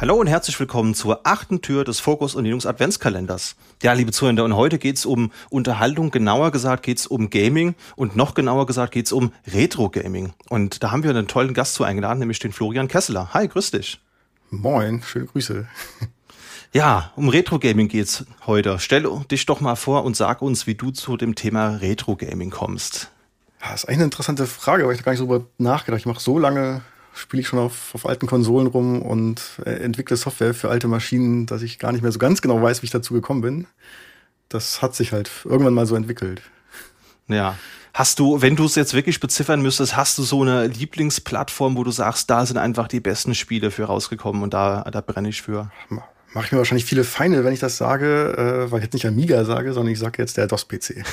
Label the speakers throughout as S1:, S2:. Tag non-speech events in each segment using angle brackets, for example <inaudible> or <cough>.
S1: Hallo und herzlich willkommen zur achten Tür des Fokus und Linux Adventskalenders. Ja, liebe Zuhörer, und heute geht's um Unterhaltung, genauer gesagt geht's um Gaming und noch genauer gesagt geht's um Retro-Gaming. Und da haben wir einen tollen Gast zu eingeladen, nämlich den Florian Kesseler. Hi, grüß dich.
S2: Moin, schöne Grüße.
S1: Ja, um Retro-Gaming geht's heute. Stell dich doch mal vor und sag uns, wie du zu dem Thema Retro-Gaming kommst.
S2: Das ist eigentlich eine interessante Frage, weil ich da gar nicht so drüber nachgedacht. Ich mache so lange spiele ich schon auf, auf alten Konsolen rum und äh, entwickle Software für alte Maschinen, dass ich gar nicht mehr so ganz genau weiß, wie ich dazu gekommen bin. Das hat sich halt irgendwann mal so entwickelt.
S1: Ja. Hast du, wenn du es jetzt wirklich beziffern müsstest, hast du so eine Lieblingsplattform, wo du sagst, da sind einfach die besten Spiele für rausgekommen und da, da brenne ich für?
S2: Mache ich mir wahrscheinlich viele Feinde, wenn ich das sage, äh, weil ich jetzt nicht Amiga sage, sondern ich sage jetzt der DOS-PC.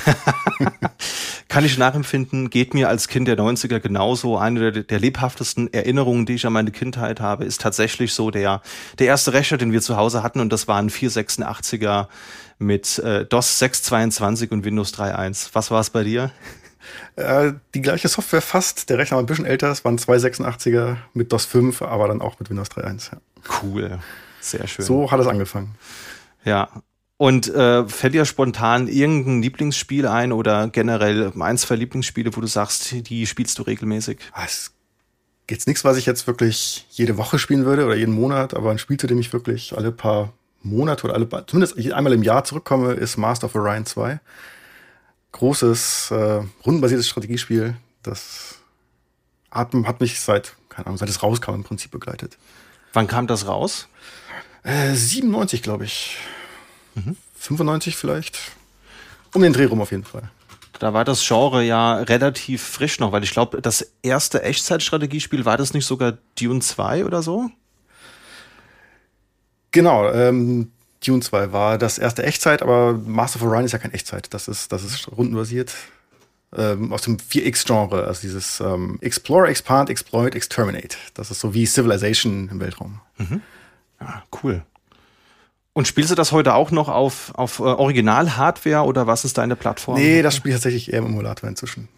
S2: <laughs>
S1: Kann ich nachempfinden, geht mir als Kind der 90er genauso. Eine der, der, lebhaftesten Erinnerungen, die ich an meine Kindheit habe, ist tatsächlich so der, der erste Rechner, den wir zu Hause hatten und das war ein 486er mit äh, DOS 622 und Windows 3.1. Was war es bei dir?
S2: Äh, die gleiche Software fast. Der Rechner war ein bisschen älter. Es waren zwei 86er mit DOS 5, aber dann auch mit Windows 3.1. Ja.
S1: Cool. Sehr schön.
S2: So hat es angefangen.
S1: Ja. Und äh, fällt dir spontan irgendein Lieblingsspiel ein oder generell ein, zwei Lieblingsspiele, wo du sagst, die spielst du regelmäßig?
S2: Ah, es gibt nichts, was ich jetzt wirklich jede Woche spielen würde oder jeden Monat, aber ein Spiel, zu dem ich wirklich alle paar Monate oder alle, zumindest einmal im Jahr zurückkomme, ist Master of Orion 2. Großes, äh, rundenbasiertes Strategiespiel, das hat, hat mich seit, keine Ahnung, seit es rauskam im Prinzip begleitet.
S1: Wann kam das raus?
S2: Äh, 97, glaube ich. Mhm. 95 vielleicht. Um den Dreh rum auf jeden Fall.
S1: Da war das Genre ja relativ frisch noch, weil ich glaube, das erste Echtzeitstrategiespiel war das nicht sogar Dune 2 oder so?
S2: Genau, ähm, Dune 2 war das erste Echtzeit, aber Master of Orion ist ja kein Echtzeit. Das ist, das ist rundenbasiert. Ähm, aus dem 4X-Genre, also dieses ähm, Explore, Expand, Exploit, Exterminate. Das ist so wie Civilization im Weltraum. Mhm.
S1: Ja, cool. Und spielst du das heute auch noch auf, auf äh, Original-Hardware oder was ist deine Plattform?
S2: Nee, das spiele ich tatsächlich eher im Emulator inzwischen.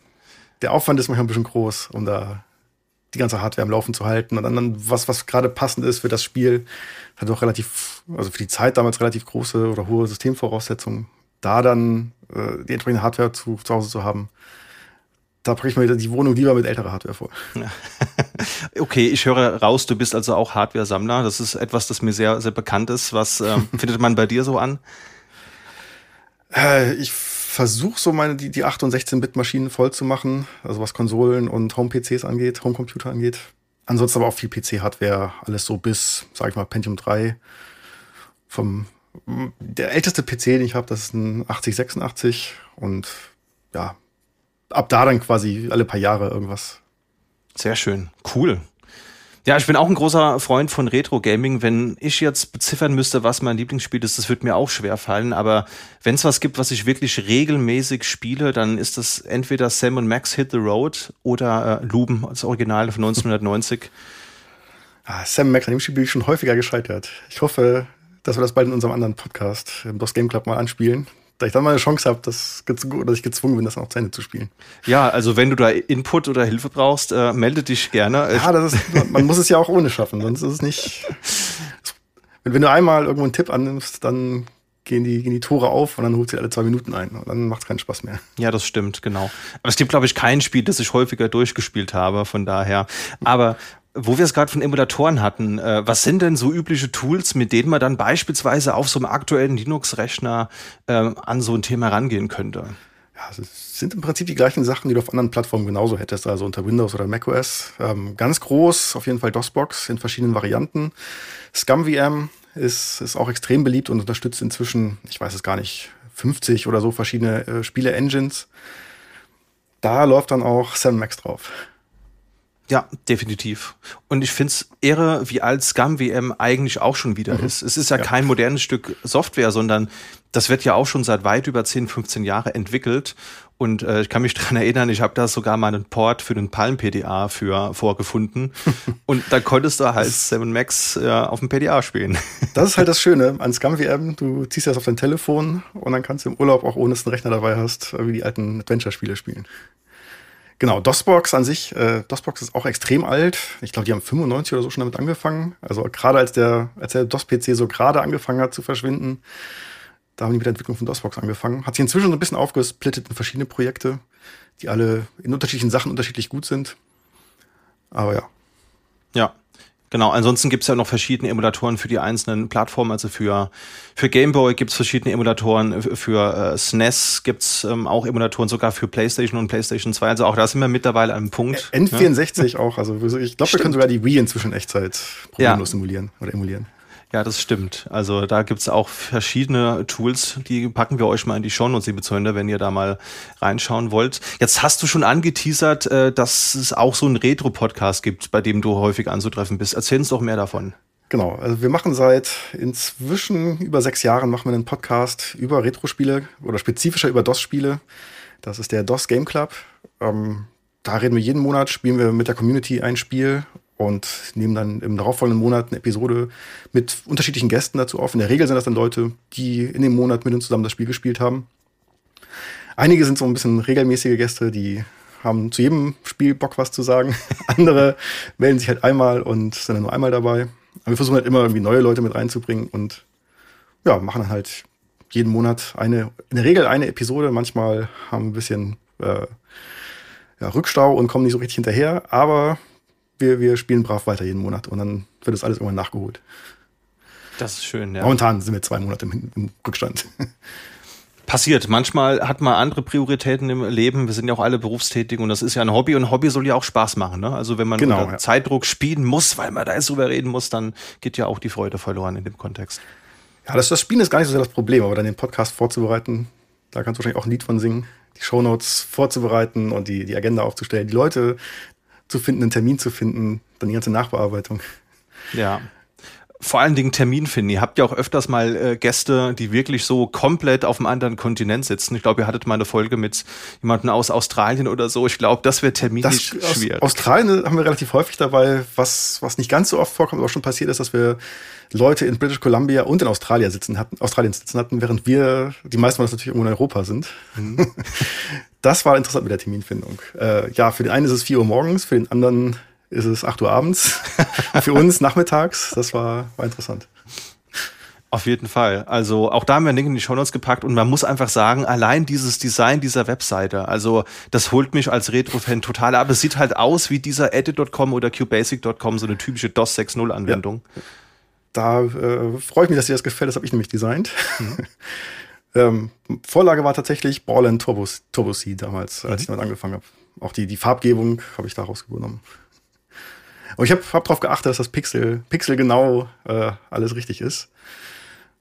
S2: Der Aufwand ist manchmal ein bisschen groß, um da die ganze Hardware am Laufen zu halten. Und dann, was, was gerade passend ist für das Spiel, hat auch relativ, also für die Zeit damals relativ große oder hohe Systemvoraussetzungen. Da dann äh, die entsprechende Hardware zu, zu Hause zu haben, da bringe ich mir die Wohnung lieber mit älterer Hardware vor. <laughs>
S1: okay, ich höre raus, du bist also auch Hardware-Sammler. Das ist etwas, das mir sehr, sehr bekannt ist. Was äh, <laughs> findet man bei dir so an?
S2: Äh, ich versuche so meine die, die 8 und 16-Bit-Maschinen voll zu machen, also was Konsolen und Home-PCs angeht, Homecomputer angeht. Ansonsten aber auch viel PC-Hardware, alles so bis, sag ich mal, Pentium 3. Vom der älteste PC, den ich habe, das ist ein 8086 und ja, ab da dann quasi alle paar Jahre irgendwas.
S1: Sehr schön. Cool. Ja, ich bin auch ein großer Freund von Retro-Gaming. Wenn ich jetzt beziffern müsste, was mein Lieblingsspiel ist, das wird mir auch schwer fallen. Aber wenn es was gibt, was ich wirklich regelmäßig spiele, dann ist das entweder Sam und Max Hit the Road oder äh, Luben, das Original von <laughs> 1990.
S2: ah, Sam Max, an dem Spiel bin ich schon häufiger gescheitert. Ich hoffe, dass wir das bald in unserem anderen Podcast, im DOS Game Club, mal anspielen da ich dann mal eine Chance habe, dass, dass ich gezwungen bin, das noch zu Ende zu spielen.
S1: Ja, also wenn du da Input oder Hilfe brauchst, äh, melde dich gerne.
S2: Ja, das ist, man muss es ja auch ohne schaffen, sonst ist es nicht. <laughs> Wenn, wenn du einmal irgendwo einen Tipp annimmst, dann gehen die, gehen die Tore auf und dann holt sie alle zwei Minuten ein. Und dann macht es keinen Spaß mehr.
S1: Ja, das stimmt, genau. Aber es gibt, glaube ich, kein Spiel, das ich häufiger durchgespielt habe, von daher. Aber wo wir es gerade von Emulatoren hatten, äh, was sind denn so übliche Tools, mit denen man dann beispielsweise auf so einem aktuellen Linux-Rechner äh, an so ein Thema rangehen könnte?
S2: Ja, es sind im Prinzip die gleichen Sachen, die du auf anderen Plattformen genauso hättest, also unter Windows oder macOS. Ähm, ganz groß, auf jeden Fall DOSBox in verschiedenen Varianten. ScumVM ist, ist auch extrem beliebt und unterstützt inzwischen, ich weiß es gar nicht, 50 oder so verschiedene äh, Spiele-Engines. Da läuft dann auch SamMax drauf.
S1: Ja, definitiv. Und ich finde es irre, wie alt Scum WM eigentlich auch schon wieder mhm. ist. Es ist ja, ja, kein modernes Stück Software, sondern das wird ja auch schon seit weit über 10, 15 Jahre entwickelt. Und äh, ich kann mich <laughs> dran erinnern, ich habe da sogar mal einen Port für den Palm PDA für vorgefunden. <laughs> und da konntest du halt 7 Max äh, auf dem PDA spielen. <laughs>
S2: das ist halt das Schöne an Scum VM. Du ziehst das auf dein Telefon und dann kannst du im Urlaub auch ohne dass du einen Rechner dabei hast, wie die alten Adventure-Spiele spielen. Genau, DOSBox an sich, äh, DOSBox ist auch extrem alt. Ich glaube, die haben 95 oder so schon damit angefangen. Also gerade als der, als der DOS-PC so gerade angefangen hat zu verschwinden, da haben die mit der Entwicklung von DOSBox angefangen. Hat sich inzwischen so ein bisschen aufgesplittet in verschiedene Projekte, die alle in unterschiedlichen Sachen unterschiedlich gut sind. Aber ja.
S1: Ja, Genau, ansonsten gibt's ja noch verschiedene Emulatoren für die einzelnen Plattformen. Also für, für Game Boy gibt's verschiedene Emulatoren, für äh, SNES gibt's ähm, auch Emulatoren, sogar für PlayStation und PlayStation 2. Also auch da sind wir mittlerweile an einem Punkt.
S2: N64 ne? auch. Also ich glaube, wir können sogar die Wii inzwischen Echtzeit problemlos ja. simulieren oder emulieren.
S1: Ja, das stimmt. Also da gibt's auch verschiedene Tools, die packen wir euch mal in die Shownotes, liebe Zönder, wenn ihr da mal reinschauen wollt. Jetzt hast du schon angeteasert, äh, dass es auch so einen Retro-Podcast gibt, bei dem du häufig anzutreffen bist. Erzähl uns doch mehr davon.
S2: Genau, also wir machen seit inzwischen über sechs Jahren machen wir einen Podcast über Retro-Spiele oder spezifischer über DOS-Spiele. Das ist der DOS Game Club. Ähm, da reden wir jeden Monat, spielen wir mit der Community ein Spiel und nehmen dann im darauffolgenden Monat eine Episode mit unterschiedlichen Gästen dazu auf. In der Regel sind das dann Leute, die in dem Monat mit uns zusammen das Spiel gespielt haben. Einige sind so ein bisschen regelmäßige Gäste, die haben zu jedem Spiel Bock was zu sagen. <laughs> Andere melden sich halt einmal und sind dann nur einmal dabei. Aber wir versuchen halt immer irgendwie neue Leute mit reinzubringen und ja, machen dann halt jeden Monat eine, in der Regel eine Episode. Manchmal haben ein bisschen äh, ja, Rückstau und kommen nicht so richtig hinterher, aber wir, wir spielen brav weiter jeden Monat und dann wird das alles irgendwann nachgeholt.
S1: Das ist schön, ja.
S2: Momentan sind wir zwei Monate im, im Rückstand.
S1: Passiert. Manchmal hat man andere Prioritäten im Leben. Wir sind ja auch alle berufstätig und das ist ja ein Hobby und ein Hobby soll ja auch Spaß machen. Ne? Also wenn man genau, unter ja. Zeitdruck spielen muss, weil man da jetzt drüber reden muss, dann geht ja auch die Freude verloren in dem Kontext.
S2: Ja, das, das Spielen ist gar nicht so sehr das Problem, aber dann den Podcast vorzubereiten, da kannst du wahrscheinlich auch ein Lied von singen, die Shownotes vorzubereiten und die, die Agenda aufzustellen, die Leute zu finden, einen Termin zu finden, dann die ganze Nachbearbeitung.
S1: Ja. Vor allen Dingen Termin finden. Ihr habt ja auch öfters mal äh, Gäste, die wirklich so komplett auf einem anderen Kontinent sitzen. Ich glaube, ihr hattet mal eine Folge mit jemandem aus Australien oder so. Ich glaube, das wäre terminlich das, schwierig.
S2: Australien haben wir relativ häufig dabei. Was, was nicht ganz so oft vorkommt, aber schon passiert ist, dass wir Leute in British Columbia und in Australien sitzen hatten, Australien sitzen hatten, während wir, die meisten von uns natürlich irgendwo in Europa sind. Mhm. <laughs> Das war interessant mit der Terminfindung. Äh, ja, für den einen ist es 4 Uhr morgens, für den anderen ist es 8 Uhr abends. <laughs> für uns nachmittags. Das war, war interessant.
S1: Auf jeden Fall. Also auch da haben wir einen Link in die Show Notes gepackt und man muss einfach sagen, allein dieses Design dieser Webseite, also das holt mich als Retro-Fan total ab. Es sieht halt aus wie dieser edit.com oder qbasic.com, so eine typische DOS 6.0 Anwendung. Ja
S2: da äh, freue ich mich, dass dir das gefällt. Das habe ich nämlich designt. Mhm. <laughs> ähm, Vorlage war tatsächlich Ball and Turbo, Turbo C damals, als mhm. ich damit angefangen habe. Auch die, die Farbgebung habe ich daraus übernommen. Und ich habe hab darauf geachtet, dass das Pixel, Pixel genau äh, alles richtig ist.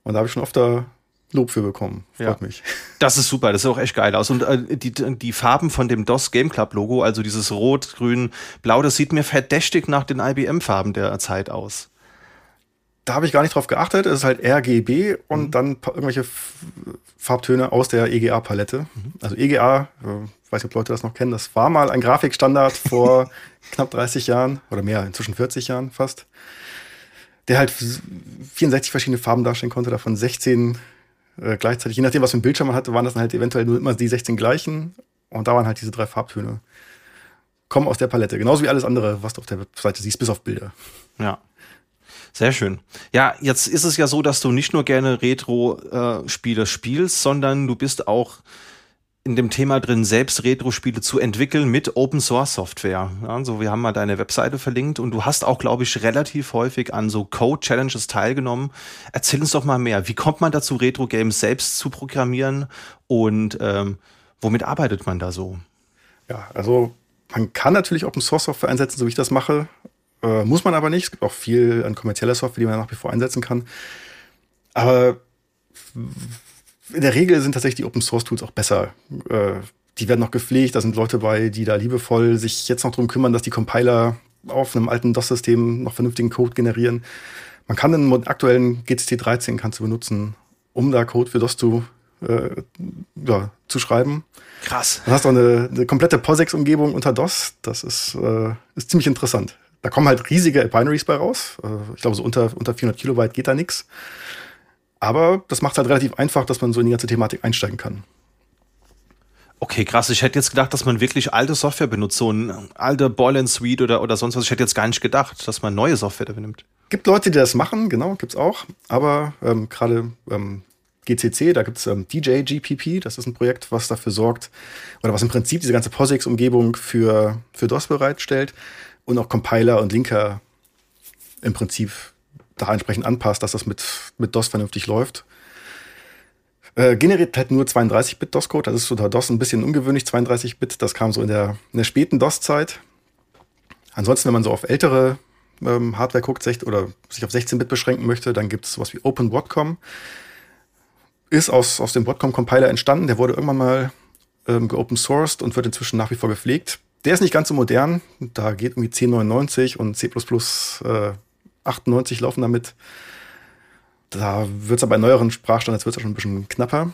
S2: Und da habe ich schon oft da Lob für bekommen. Freut ja. mich. <laughs>
S1: Das ist super, das sieht auch echt geil aus. Und äh, die, die Farben von dem DOS Game Club Logo, also dieses Rot, Grün, Blau, das sieht mir verdächtig nach den IBM-Farben der Zeit aus
S2: da habe ich gar nicht drauf geachtet. Es ist halt RGB und mhm. dann irgendwelche Farbtöne aus der EGA-Palette. Mhm. Also EGA, äh, weiß nicht, ob Leute das noch kennen, das war mal ein Grafikstandard <laughs> vor knapp 30 Jahren oder mehr, inzwischen 40 Jahren fast, der halt 64 verschiedene Farben darstellen konnte, davon 16 äh, gleichzeitig. Je nachdem, was für ein Bildschirm man hatte, waren das dann halt eventuell nur immer die 16 gleichen und da waren halt diese drei Farbtöne. Kommen aus der Palette, genauso wie alles andere, was du auf der Webseite siehst, bis auf Bilder.
S1: Ja. Sehr schön. Ja, jetzt ist es ja so, dass du nicht nur gerne Retro-Spiele äh, spielst, sondern du bist auch in dem Thema drin, selbst Retro-Spiele zu entwickeln mit Open-Source-Software. Also wir haben mal deine Webseite verlinkt und du hast auch, glaube ich, relativ häufig an so Code-Challenges teilgenommen. Erzähl uns doch mal mehr. Wie kommt man dazu, Retro-Games selbst zu programmieren und ähm, womit arbeitet man da so?
S2: Ja, also man kann natürlich Open-Source-Software einsetzen, so wie ich das mache. Äh, muss man aber nicht. Es gibt auch viel an kommerzieller Software, die man nach wie vor einsetzen kann. Aber in der Regel sind tatsächlich die Open Source Tools auch besser. Äh, die werden noch gepflegt. Da sind Leute bei, die da liebevoll sich jetzt noch drum kümmern, dass die Compiler auf einem alten DOS-System noch vernünftigen Code generieren. Man kann den aktuellen GCT 13 kannst du benutzen, um da Code für DOS zu, äh, ja, zu schreiben.
S1: Krass.
S2: Du hast auch eine, eine komplette POSIX-Umgebung unter DOS. Das ist, äh, ist ziemlich interessant. Da kommen halt riesige Binaries bei raus. Äh, ich glaube, so unter, unter 400 Kilobyte geht da nichts. Aber das macht es halt relativ einfach, dass man so in die ganze Thematik einsteigen kann.
S1: Okay, krass. Ich hätte jetzt gedacht, dass man wirklich alte Software benutzt, so ein alter Ball Suite oder, oder sonst was. Ich hätte jetzt gar nicht gedacht, dass man neue Software dafür nimmt.
S2: Gibt Leute, die das machen, genau, gibt's auch. Aber ähm, gerade ähm, GCC, da gibt's ähm, DJ GPP, das ist ein Projekt, was dafür sorgt, oder was im Prinzip diese ganze POSIX-Umgebung für, für DOS bereitstellt und auch Compiler und Linker im Prinzip da entsprechend anpasst, dass das mit, mit DOS vernünftig läuft. Äh, generiert halt nur 32-Bit DOS-Code. Das ist unter DOS ein bisschen ungewöhnlich, 32-Bit. Das kam so in der, in der späten DOS-Zeit. Ansonsten, wenn man so auf ältere ähm, Hardware guckt oder sich auf 16-Bit beschränken möchte, dann gibt es sowas wie OpenWatcom. Ist aus, aus dem Watcom-Compiler entstanden. Der wurde irgendwann mal ähm, geopen sourced und wird inzwischen nach wie vor gepflegt. Der ist nicht ganz so modern. Da geht irgendwie 1099 und C++ äh, 98 laufen damit. Da wird es aber bei neueren Sprachstandards wird's schon ein bisschen knapper.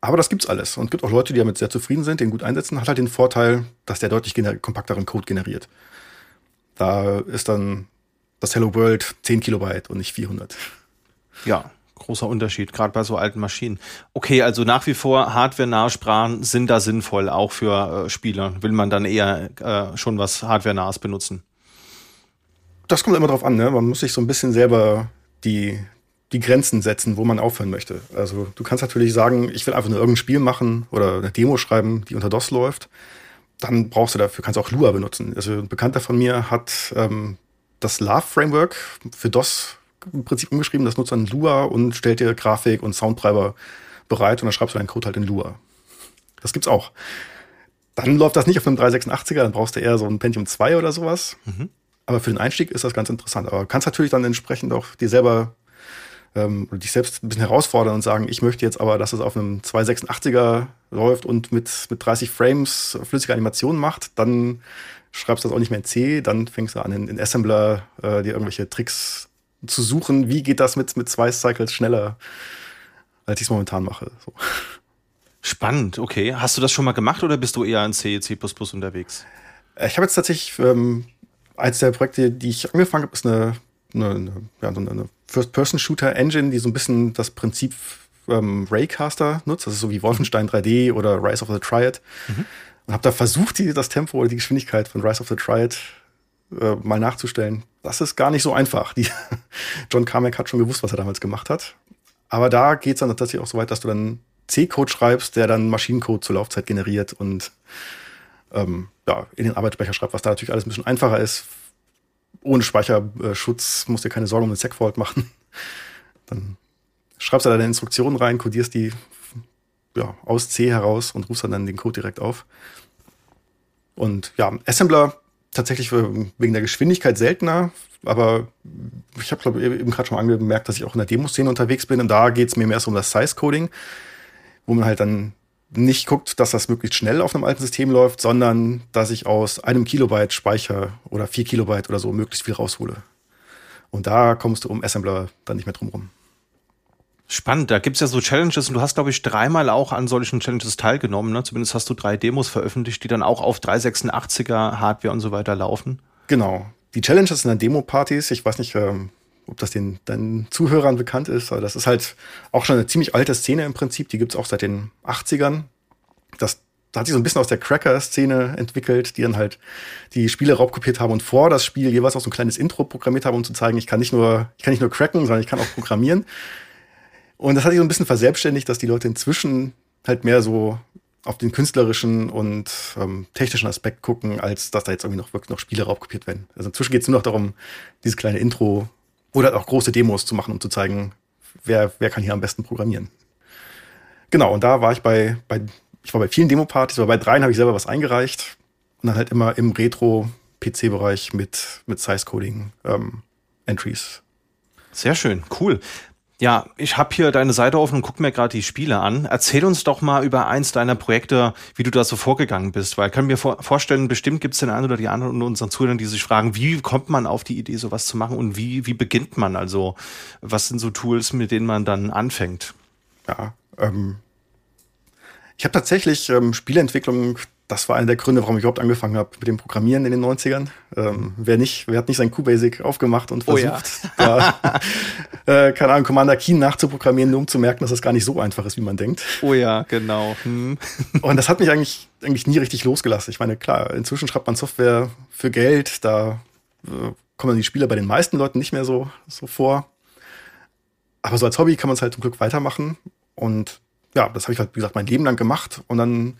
S2: Aber das gibt's alles. Und gibt auch Leute, die damit sehr zufrieden sind, den gut einsetzen. Hat halt den Vorteil, dass der deutlich kompakteren Code generiert. Da ist dann das Hello World 10 Kilobyte und nicht 400.
S1: Ja, großer Unterschied, gerade bei so alten Maschinen. Okay, also nach wie vor hardware-nahe Sprachen sind da sinnvoll, auch für äh, Spieler. Will man dann eher äh, schon was hardware-nahes benutzen?
S2: Das kommt immer drauf an, ne? Man muss sich so ein bisschen selber die, die Grenzen setzen, wo man aufhören möchte. Also du kannst natürlich sagen, ich will einfach nur irgendein Spiel machen oder eine Demo schreiben, die unter DOS läuft. Dann brauchst du dafür, kannst auch Lua benutzen. Also ein Bekannter von mir hat ähm, das Love-Framework für DOS im Prinzip umgeschrieben. Das nutzt dann Lua und stellt dir Grafik und Soundtreiber bereit und dann schreibst du deinen Code halt in Lua. Das gibt's auch. Dann läuft das nicht auf einem 386er, dann brauchst du eher so ein Pentium 2 oder sowas. Mhm. Aber für den Einstieg ist das ganz interessant. Aber kannst natürlich dann entsprechend auch dir selber ähm, dich selbst ein bisschen herausfordern und sagen, ich möchte jetzt aber, dass es auf einem 286er läuft und mit, mit 30 Frames flüssige Animationen macht, dann schreibst du das auch nicht mehr in C, dann fängst du an, in, in Assembler äh, dir irgendwelche Tricks zu suchen, wie geht das mit, mit zwei Cycles schneller, als ich es momentan mache. So.
S1: Spannend, okay. Hast du das schon mal gemacht oder bist du eher in C, C unterwegs?
S2: Ich habe jetzt tatsächlich, ähm, eins der Projekte, die ich angefangen habe, ist eine, eine, eine, ja, eine First-Person-Shooter-Engine, die so ein bisschen das Prinzip ähm, Raycaster nutzt. Das ist so wie Wolfenstein 3D oder Rise of the Triad. Mhm. Und habe da versucht, die, das Tempo oder die Geschwindigkeit von Rise of the Triad äh, mal nachzustellen. Das ist gar nicht so einfach. Die, <laughs> John Carmack hat schon gewusst, was er damals gemacht hat. Aber da geht es dann tatsächlich auch so weit, dass du dann C-Code schreibst, der dann Maschinencode zur Laufzeit generiert und ähm, ja, in den Arbeitsspeicher schreibt, was da natürlich alles ein bisschen einfacher ist ohne Speicherschutz musst dir keine Sorgen um den Segfault machen. Dann schreibst du da deine Instruktionen rein, kodierst die ja, aus C heraus und rufst dann den Code direkt auf. Und ja, Assembler tatsächlich wegen der Geschwindigkeit seltener, aber ich habe glaube eben gerade schon angemerkt, dass ich auch in der Demoszene unterwegs bin und da geht es mir mehr so um das Size-Coding, wo man halt dann nicht guckt, dass das möglichst schnell auf einem alten System läuft, sondern dass ich aus einem Kilobyte Speicher oder vier Kilobyte oder so möglichst viel raushole. Und da kommst du um Assembler dann nicht mehr drum rum.
S1: Spannend, da gibt's ja so Challenges und du hast, glaube ich, dreimal auch an solchen Challenges teilgenommen. Ne? Zumindest hast du drei Demos veröffentlicht, die dann auch auf 386er Hardware und so weiter laufen.
S2: Genau. Die Challenges sind dann Demo-Partys. Ich weiß nicht, ähm, ob das den deinen Zuhörern bekannt ist, aber das ist halt auch schon eine ziemlich alte Szene im Prinzip. Die gibt's auch seit den 80ern. Das da hat sich so ein bisschen aus der Cracker-Szene entwickelt, die dann halt die Spiele raubkopiert haben und vor das Spiel jeweils auch so ein kleines Intro programmiert haben, um zu zeigen, ich kann nicht nur, ich kann nicht nur cracken, sondern ich kann auch programmieren. Und das hat sich so ein bisschen verselbstständigt, dass die Leute inzwischen halt mehr so auf den künstlerischen und ähm, technischen Aspekt gucken, als dass da jetzt irgendwie noch wirklich noch Spiele raubkopiert werden. Also inzwischen geht es nur noch darum, dieses kleine Intro oder auch große Demos zu machen, um zu zeigen, wer, wer kann hier am besten programmieren. Genau, und da war ich bei, bei ich war bei vielen Demo-Partys, aber bei dreien habe ich selber was eingereicht. Und dann halt immer im Retro-PC-Bereich mit, mit Size-Coding ähm.
S1: Sehr schön, cool. Ja, ich habe hier deine Seite offen und guck mir gerade die Spiele an. Erzähl uns doch mal über eins deiner Projekte, wie du da so vorgegangen bist, weil ich kann mir vor vorstellen, bestimmt gibt es den einen oder die anderen unter unseren Zuhörern, die sich fragen, wie kommt man auf die Idee, sowas zu machen und wie, wie beginnt man? Also, was sind so Tools, mit denen man dann anfängt?
S2: Ja, ähm, Ich habe tatsächlich ähm, Spieleentwicklung, das war einer der Gründe, warum ich überhaupt angefangen habe mit dem Programmieren in den 90ern. Ähm, wer nicht, wer hat nicht sein QBasic aufgemacht und versucht, oh ja. da, <laughs> äh, keine Ahnung, Commander Keen nachzuprogrammieren, nur um zu merken, dass das gar nicht so einfach ist, wie man denkt.
S1: Oh ja, genau. Hm. <laughs>
S2: und das hat mich eigentlich, eigentlich nie richtig losgelassen. Ich meine, klar, inzwischen schreibt man Software für Geld, da äh, kommen die Spieler bei den meisten Leuten nicht mehr so, so vor. Aber so als Hobby kann man es halt zum Glück weitermachen. Und ja, das habe ich halt, wie gesagt, mein Leben lang gemacht. Und dann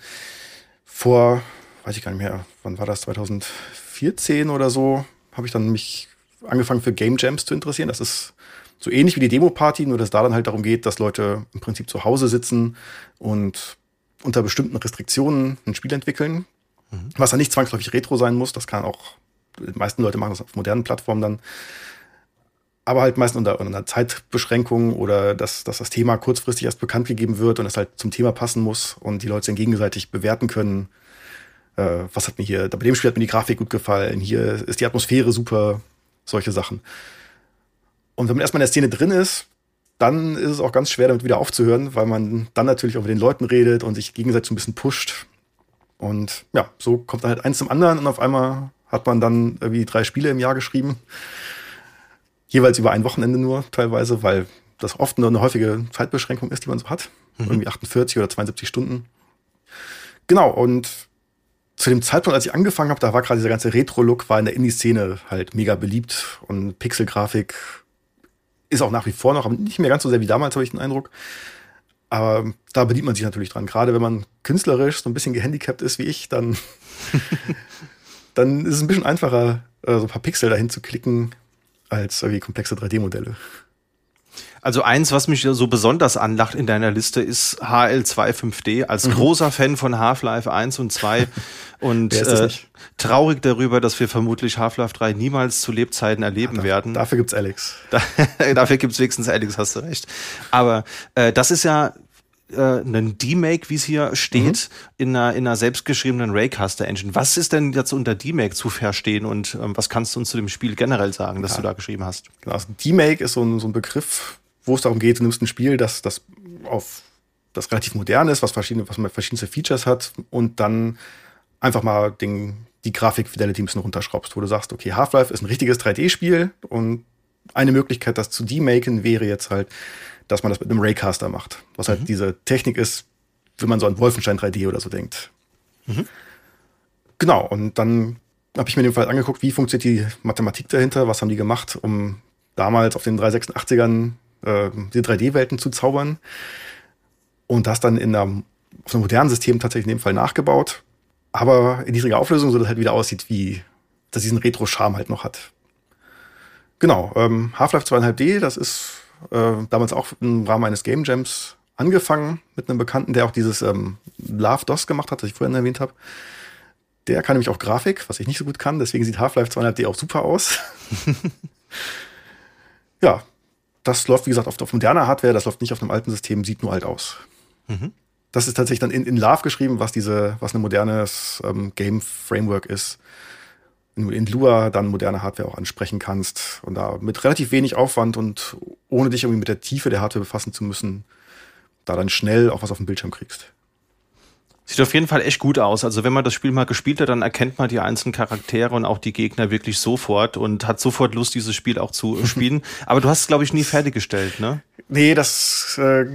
S2: vor, weiß ich gar nicht mehr, wann war das, 2014 oder so, habe ich dann mich angefangen für Game Jams zu interessieren. Das ist so ähnlich wie die Demo-Party, nur dass da dann halt darum geht, dass Leute im Prinzip zu Hause sitzen und unter bestimmten Restriktionen ein Spiel entwickeln, mhm. was dann nicht zwangsläufig Retro sein muss. Das kann auch, die meisten Leute machen das auf modernen Plattformen dann aber halt meistens unter, unter einer Zeitbeschränkung oder dass, dass das Thema kurzfristig erst bekannt gegeben wird und es halt zum Thema passen muss und die Leute dann gegenseitig bewerten können. Äh, was hat mir hier, bei dem Spiel hat mir die Grafik gut gefallen, hier ist die Atmosphäre super, solche Sachen. Und wenn man erstmal in der Szene drin ist, dann ist es auch ganz schwer, damit wieder aufzuhören, weil man dann natürlich auch mit den Leuten redet und sich gegenseitig so ein bisschen pusht. Und ja, so kommt dann halt eins zum anderen und auf einmal hat man dann irgendwie drei Spiele im Jahr geschrieben jeweils über ein Wochenende nur teilweise, weil das oft nur eine häufige Zeitbeschränkung ist, die man so hat. Mhm. Irgendwie 48 oder 72 Stunden. Genau, und zu dem Zeitpunkt, als ich angefangen habe, da war gerade dieser ganze Retro-Look, war in der Indie-Szene halt mega beliebt und Pixelgrafik ist auch nach wie vor noch, aber nicht mehr ganz so sehr wie damals, habe ich den Eindruck. Aber da bedient man sich natürlich dran. Gerade wenn man künstlerisch so ein bisschen gehandicapt ist wie ich, dann, <laughs> dann ist es ein bisschen einfacher, äh, so ein paar Pixel dahin zu klicken als irgendwie komplexe 3D-Modelle.
S1: Also eins, was mich so besonders anlacht in deiner Liste, ist HL2 5D. Als mhm. großer Fan von Half-Life 1 und 2 <laughs> und äh, traurig darüber, dass wir vermutlich Half-Life 3 niemals zu Lebzeiten erleben
S2: ja,
S1: da, werden.
S2: Dafür gibt's Alex. <laughs>
S1: dafür gibt's wenigstens Alex, hast du recht. Aber äh, das ist ja äh, einen D-Make, wie es hier steht, mhm. in, einer, in einer selbstgeschriebenen Raycaster-Engine. Was ist denn jetzt unter D-Make zu verstehen und ähm, was kannst du uns zu dem Spiel generell sagen, das ja. du da geschrieben hast?
S2: Genau, also D-Make ist so ein, so ein Begriff, wo es darum geht, du nimmst ein Spiel, das, das auf das relativ modern ist, was verschiedene, was verschiedenste Features hat und dann einfach mal den, die Grafik-Fidelity ein bisschen runterschraubst, wo du sagst, okay, Half-Life ist ein richtiges 3D-Spiel und eine Möglichkeit, das zu demaken, wäre jetzt halt, dass man das mit einem Raycaster macht. Was halt mhm. diese Technik ist, wenn man so an Wolfenstein 3D oder so denkt. Mhm. Genau, und dann habe ich mir den Fall angeguckt, wie funktioniert die Mathematik dahinter, was haben die gemacht, um damals auf den 386ern äh, die 3D-Welten zu zaubern. Und das dann in einem, auf einem modernen System tatsächlich in dem Fall nachgebaut. Aber in niedriger Auflösung, so dass es halt wieder aussieht, wie dass diesen Retro-Charme halt noch hat. Genau, ähm, Half-Life 2,5D, das ist äh, damals auch im Rahmen eines Game Jams angefangen mit einem Bekannten, der auch dieses ähm, Love DOS gemacht hat, das ich vorhin erwähnt habe. Der kann nämlich auch Grafik, was ich nicht so gut kann, deswegen sieht Half-Life 200D auch super aus. <laughs> ja, das läuft, wie gesagt, auf, auf moderner Hardware, das läuft nicht auf einem alten System, sieht nur alt aus. Mhm. Das ist tatsächlich dann in, in Love geschrieben, was diese, was ein modernes ähm, Game-Framework ist in Lua dann moderne Hardware auch ansprechen kannst und da mit relativ wenig Aufwand und ohne dich irgendwie mit der Tiefe der Hardware befassen zu müssen, da dann schnell auch was auf dem Bildschirm kriegst.
S1: Sieht auf jeden Fall echt gut aus. Also wenn man das Spiel mal gespielt hat, dann erkennt man die einzelnen Charaktere und auch die Gegner wirklich sofort und hat sofort Lust, dieses Spiel auch zu <laughs> spielen. Aber du hast es, glaube ich, nie fertiggestellt, ne?
S2: Nee, das äh,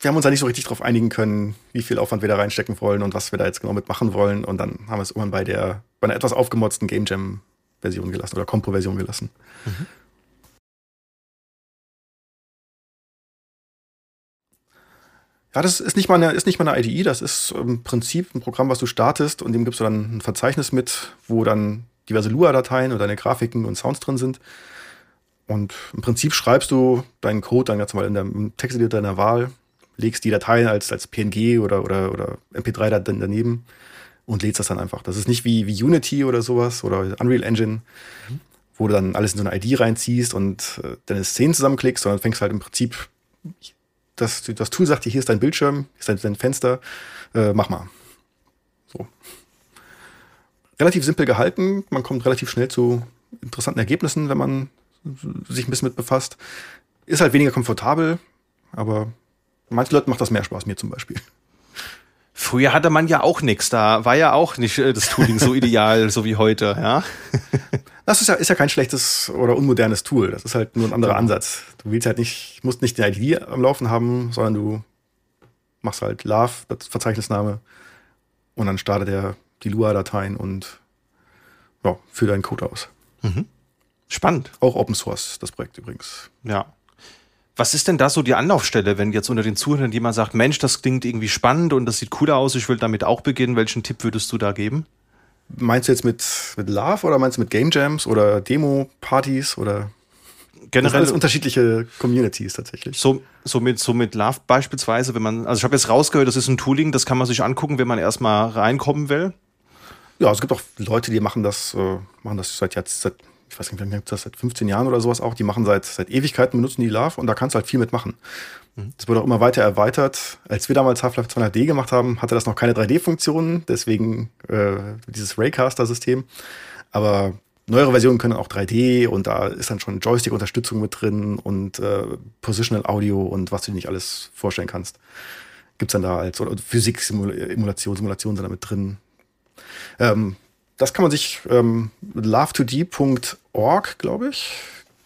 S2: wir haben uns da nicht so richtig drauf einigen können, wie viel Aufwand wir da reinstecken wollen und was wir da jetzt genau mitmachen wollen. Und dann haben wir es irgendwann bei der, bei einer etwas aufgemotzten Game Jam Version gelassen oder Compo-Version gelassen. Mhm. Ja, das ist nicht, mal eine, ist nicht mal eine IDE, das ist im Prinzip ein Programm, was du startest und dem gibst du dann ein Verzeichnis mit, wo dann diverse Lua-Dateien und deine Grafiken und Sounds drin sind. Und im Prinzip schreibst du deinen Code dann ganz mal in der Texteditor deiner Wahl legst die Dateien als, als PNG oder, oder, oder MP3 da, daneben und lädst das dann einfach. Das ist nicht wie, wie Unity oder sowas oder Unreal Engine, wo du dann alles in so eine ID reinziehst und äh, deine Szenen zusammenklickst, sondern fängst halt im Prinzip, das, das Tool sagt dir, hier ist dein Bildschirm, hier ist dein, dein Fenster, äh, mach mal. So. Relativ simpel gehalten, man kommt relativ schnell zu interessanten Ergebnissen, wenn man sich ein bisschen mit befasst. Ist halt weniger komfortabel, aber Manchen Leuten macht das mehr Spaß, mir zum Beispiel.
S1: Früher hatte man ja auch nichts, da war ja auch nicht äh, das Tooling so <laughs> ideal, so wie heute, ja. <laughs>
S2: Das ist ja, ist ja kein schlechtes oder unmodernes Tool. Das ist halt nur ein anderer Ansatz. Du willst halt nicht, musst nicht eine ID am Laufen haben, sondern du machst halt Love, das Verzeichnisname, und dann startet er die Lua-Dateien und ja, führt deinen Code aus. Mhm.
S1: Spannend.
S2: Auch Open Source, das Projekt übrigens.
S1: Ja. Was ist denn da so die Anlaufstelle, wenn jetzt unter den Zuhörern jemand sagt, Mensch, das klingt irgendwie spannend und das sieht cool aus, ich will damit auch beginnen. Welchen Tipp würdest du da geben?
S2: Meinst du jetzt mit, mit Love oder meinst du mit Game Jams oder Demo-Partys oder
S1: generell
S2: alles unterschiedliche Communities tatsächlich.
S1: So, so, mit, so mit Love beispielsweise, wenn man, also ich habe jetzt rausgehört, das ist ein Tooling, das kann man sich angucken, wenn man erstmal reinkommen will.
S2: Ja, es gibt auch Leute, die machen das, äh, machen das seit jetzt, seit ich weiß nicht, wie lange gibt das seit 15 Jahren oder sowas auch, die machen seit, seit Ewigkeiten, benutzen die Love und da kannst du halt viel mitmachen. Mhm. Das wurde auch immer weiter erweitert. Als wir damals Half-Life 200D gemacht haben, hatte das noch keine 3D-Funktionen, deswegen äh, dieses Raycaster-System. Aber neuere Versionen können auch 3D und da ist dann schon Joystick-Unterstützung mit drin und äh, Positional Audio und was du dir nicht alles vorstellen kannst. Gibt's dann da als Physik-Simulation, Simulation sind da mit drin. Ähm, das kann man sich ähm, love2d.org, glaube ich.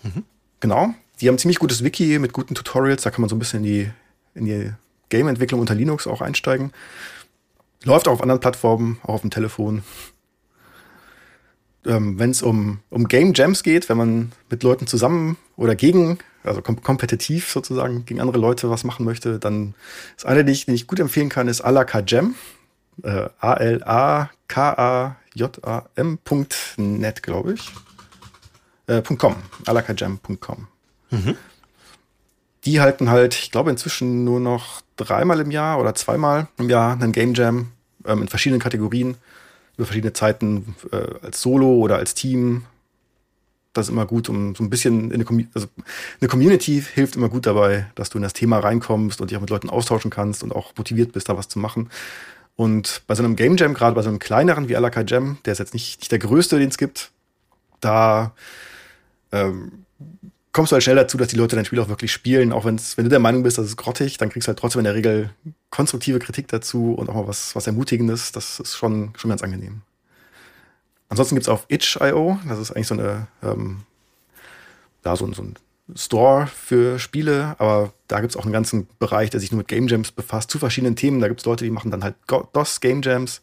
S2: Mhm. Genau. Die haben ziemlich gutes Wiki mit guten Tutorials. Da kann man so ein bisschen in die, in die Game-Entwicklung unter Linux auch einsteigen. Läuft auch auf anderen Plattformen, auch auf dem Telefon. Ähm, wenn es um, um Game Jams geht, wenn man mit Leuten zusammen oder gegen, also kom kompetitiv sozusagen, gegen andere Leute was machen möchte, dann ist einer, den ich, den ich gut empfehlen kann, ist Alaka Jam. Äh, A-L-A-K-A jam.net, glaube ich. Äh, .com, alakajam.com. Mhm. Die halten halt, ich glaube, inzwischen nur noch dreimal im Jahr oder zweimal im Jahr einen Game Jam ähm, in verschiedenen Kategorien, über verschiedene Zeiten, äh, als Solo oder als Team. Das ist immer gut, um so ein bisschen in eine, also eine Community hilft immer gut dabei, dass du in das Thema reinkommst und dich auch mit Leuten austauschen kannst und auch motiviert bist, da was zu machen. Und bei so einem Game Jam, gerade bei so einem kleineren wie Alaka Jam, der ist jetzt nicht, nicht der größte, den es gibt, da ähm, kommst du halt schnell dazu, dass die Leute dein Spiel auch wirklich spielen. Auch wenn's, wenn du der Meinung bist, das ist grottig, dann kriegst du halt trotzdem in der Regel konstruktive Kritik dazu und auch mal was, was Ermutigendes. Das ist schon, schon ganz angenehm. Ansonsten gibt's auf itch.io, das ist eigentlich so eine, ähm, da so, so ein Store für Spiele, aber da gibt es auch einen ganzen Bereich, der sich nur mit Game Jams befasst, zu verschiedenen Themen. Da gibt es Leute, die machen dann halt DOS Game Jams,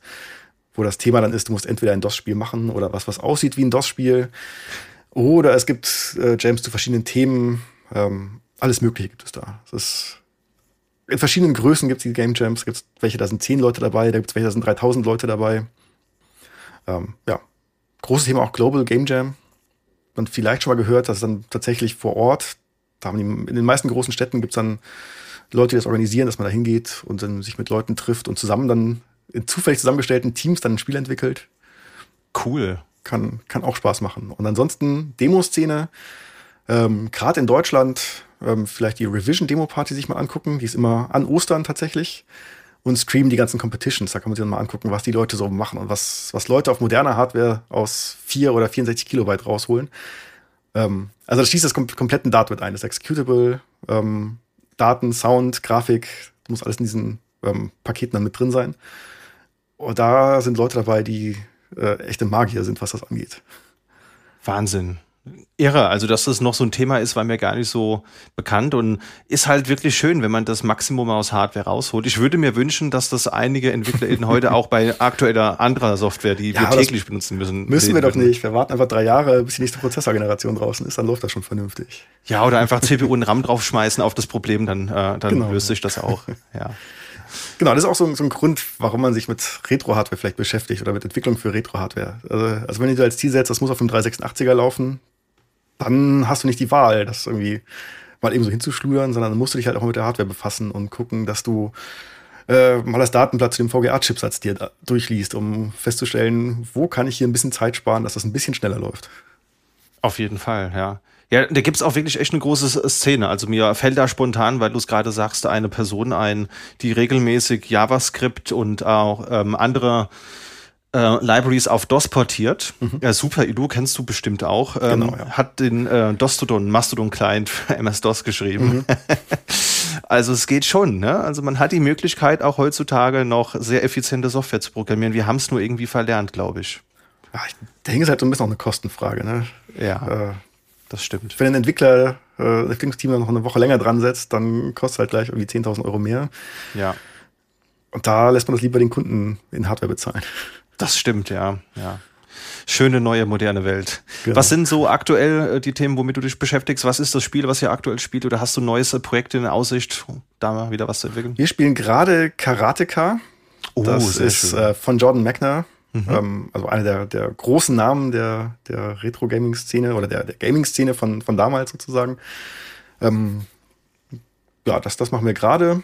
S2: wo das Thema dann ist, du musst entweder ein DOS-Spiel machen oder was, was aussieht wie ein DOS-Spiel. Oder es gibt äh, Jams zu verschiedenen Themen. Ähm, alles Mögliche gibt es da. Es ist in verschiedenen Größen gibt es die Game Jams. Gibt welche, da sind zehn Leute dabei, da gibt es welche, da sind 3000 Leute dabei. Ähm, ja, großes Thema auch Global Game Jam man vielleicht schon mal gehört, dass dann tatsächlich vor Ort, da haben die, in den meisten großen Städten gibt es dann Leute, die das organisieren, dass man da hingeht und dann sich mit Leuten trifft und zusammen dann in zufällig zusammengestellten Teams dann ein Spiel entwickelt.
S1: Cool.
S2: Kann, kann auch Spaß machen. Und ansonsten Demoszene, ähm, gerade in Deutschland, ähm, vielleicht die Revision-Demo-Party sich mal angucken. Die ist immer an Ostern tatsächlich und streamen die ganzen Competitions. Da kann man sich dann mal angucken, was die Leute so machen und was, was Leute auf moderner Hardware aus 4 oder 64 Kilobyte rausholen. Ähm, also das schließt das kom kompletten Dart mit ein. Das Executable, ähm, Daten, Sound, Grafik, muss alles in diesen ähm, Paketen dann mit drin sein. Und da sind Leute dabei, die äh, echte Magier sind, was das angeht.
S1: Wahnsinn irre. Also, dass das noch so ein Thema ist, war mir gar nicht so bekannt und ist halt wirklich schön, wenn man das Maximum aus Hardware rausholt. Ich würde mir wünschen, dass das einige EntwicklerInnen heute auch bei aktueller anderer Software, die ja, wir täglich benutzen müssen.
S2: Müssen wir doch nicht. Wir warten einfach drei Jahre, bis die nächste Prozessorgeneration draußen ist, dann läuft das schon vernünftig.
S1: Ja, oder einfach CPU und RAM draufschmeißen auf das Problem, dann, äh, dann genau. löst sich das auch. Ja.
S2: Genau, das ist auch so, so ein Grund, warum man sich mit Retro-Hardware vielleicht beschäftigt oder mit Entwicklung für Retro-Hardware. Also, also wenn du dir als Ziel setzt, das muss auf dem 386er laufen, dann hast du nicht die Wahl, das irgendwie mal eben so hinzuschludern, sondern dann musst du dich halt auch mit der Hardware befassen und gucken, dass du äh, mal das Datenblatt zu dem VGA-Chipsatz dir durchliest, um festzustellen, wo kann ich hier ein bisschen Zeit sparen, dass das ein bisschen schneller läuft.
S1: Auf jeden Fall, ja. Ja, da gibt's auch wirklich echt eine große Szene. Also mir fällt da spontan, weil du es gerade sagst, eine Person ein, die regelmäßig JavaScript und auch ähm, andere äh, Libraries auf DOS portiert. Mhm. Ja, Super Edu kennst du bestimmt auch. Ähm, genau, ja. Hat den äh, Dostodon, Mastodon Client für <laughs> MS-DOS geschrieben. Mhm. <laughs> Also es geht schon. Ne? Also man hat die Möglichkeit auch heutzutage noch sehr effiziente Software zu programmieren. Wir haben es nur irgendwie verlernt, glaube ich.
S2: Ja, ich denke, es ist halt so ein bisschen auch eine Kostenfrage. Ne?
S1: Ja, äh, das stimmt.
S2: Wenn ein Entwickler, äh, Entwicklungsteam noch eine Woche länger dran setzt, dann kostet halt gleich irgendwie 10.000 Euro mehr.
S1: Ja.
S2: Und da lässt man das lieber den Kunden in Hardware bezahlen.
S1: Das stimmt, ja, ja. Schöne neue moderne Welt. Genau. Was sind so aktuell äh, die Themen, womit du dich beschäftigst? Was ist das Spiel, was ihr aktuell spielt? Oder hast du neues Projekt in Aussicht, da mal wieder was zu entwickeln?
S2: Wir spielen gerade Karateka. Oh, das ist äh, von Jordan Mechner. Mhm. Ähm, also einer der, der großen Namen der, der Retro-Gaming-Szene oder der, der Gaming-Szene von, von damals sozusagen. Ähm, ja, das, das machen wir gerade.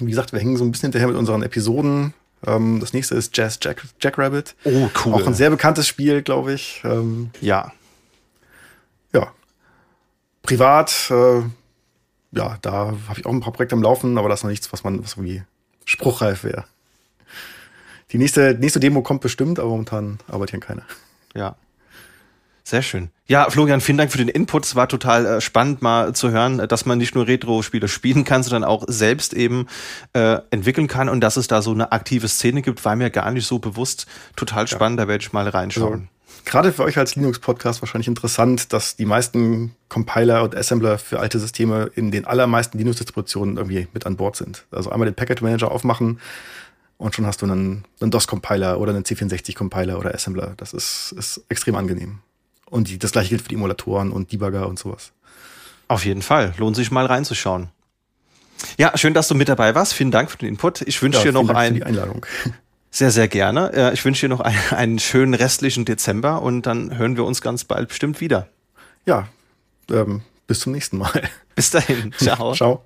S2: Wie gesagt, wir hängen so ein bisschen hinterher mit unseren Episoden. Ähm, das nächste ist Jazz Jack, Jackrabbit.
S1: Oh, cool.
S2: Auch ein sehr bekanntes Spiel, glaube ich.
S1: Ähm, ja.
S2: Ja. Privat, äh, ja, da habe ich auch ein paar Projekte am Laufen, aber das ist noch nichts, was man, was irgendwie spruchreif wäre. Die nächste, nächste Demo kommt bestimmt, aber momentan arbeitet hier keiner.
S1: Ja. Sehr schön. Ja, Florian, vielen Dank für den Input. Es war total äh, spannend, mal zu hören, dass man nicht nur Retro-Spiele spielen kann, sondern auch selbst eben äh, entwickeln kann und dass es da so eine aktive Szene gibt, war mir gar nicht so bewusst. Total spannend, ja. da werde ich mal reinschauen. Also,
S2: gerade für euch als Linux-Podcast wahrscheinlich interessant, dass die meisten Compiler und Assembler für alte Systeme in den allermeisten Linux-Distributionen irgendwie mit an Bord sind. Also einmal den Package Manager aufmachen und schon hast du einen, einen DOS-Compiler oder einen C64-Compiler oder Assembler. Das ist, ist extrem angenehm. Und die, das gleiche gilt für die Emulatoren und Debugger und sowas.
S1: Auf jeden Fall. Lohnt sich mal reinzuschauen. Ja, schön, dass du mit dabei warst. Vielen Dank für den Input. Ich wünsche ja, dir noch Dank einen.
S2: die Einladung. <laughs>
S1: Sehr, sehr gerne. Ich wünsche dir noch einen, einen schönen restlichen Dezember und dann hören wir uns ganz bald bestimmt wieder.
S2: Ja, ähm, bis zum nächsten Mal.
S1: Bis dahin. <laughs> Ciao.
S2: Ciao.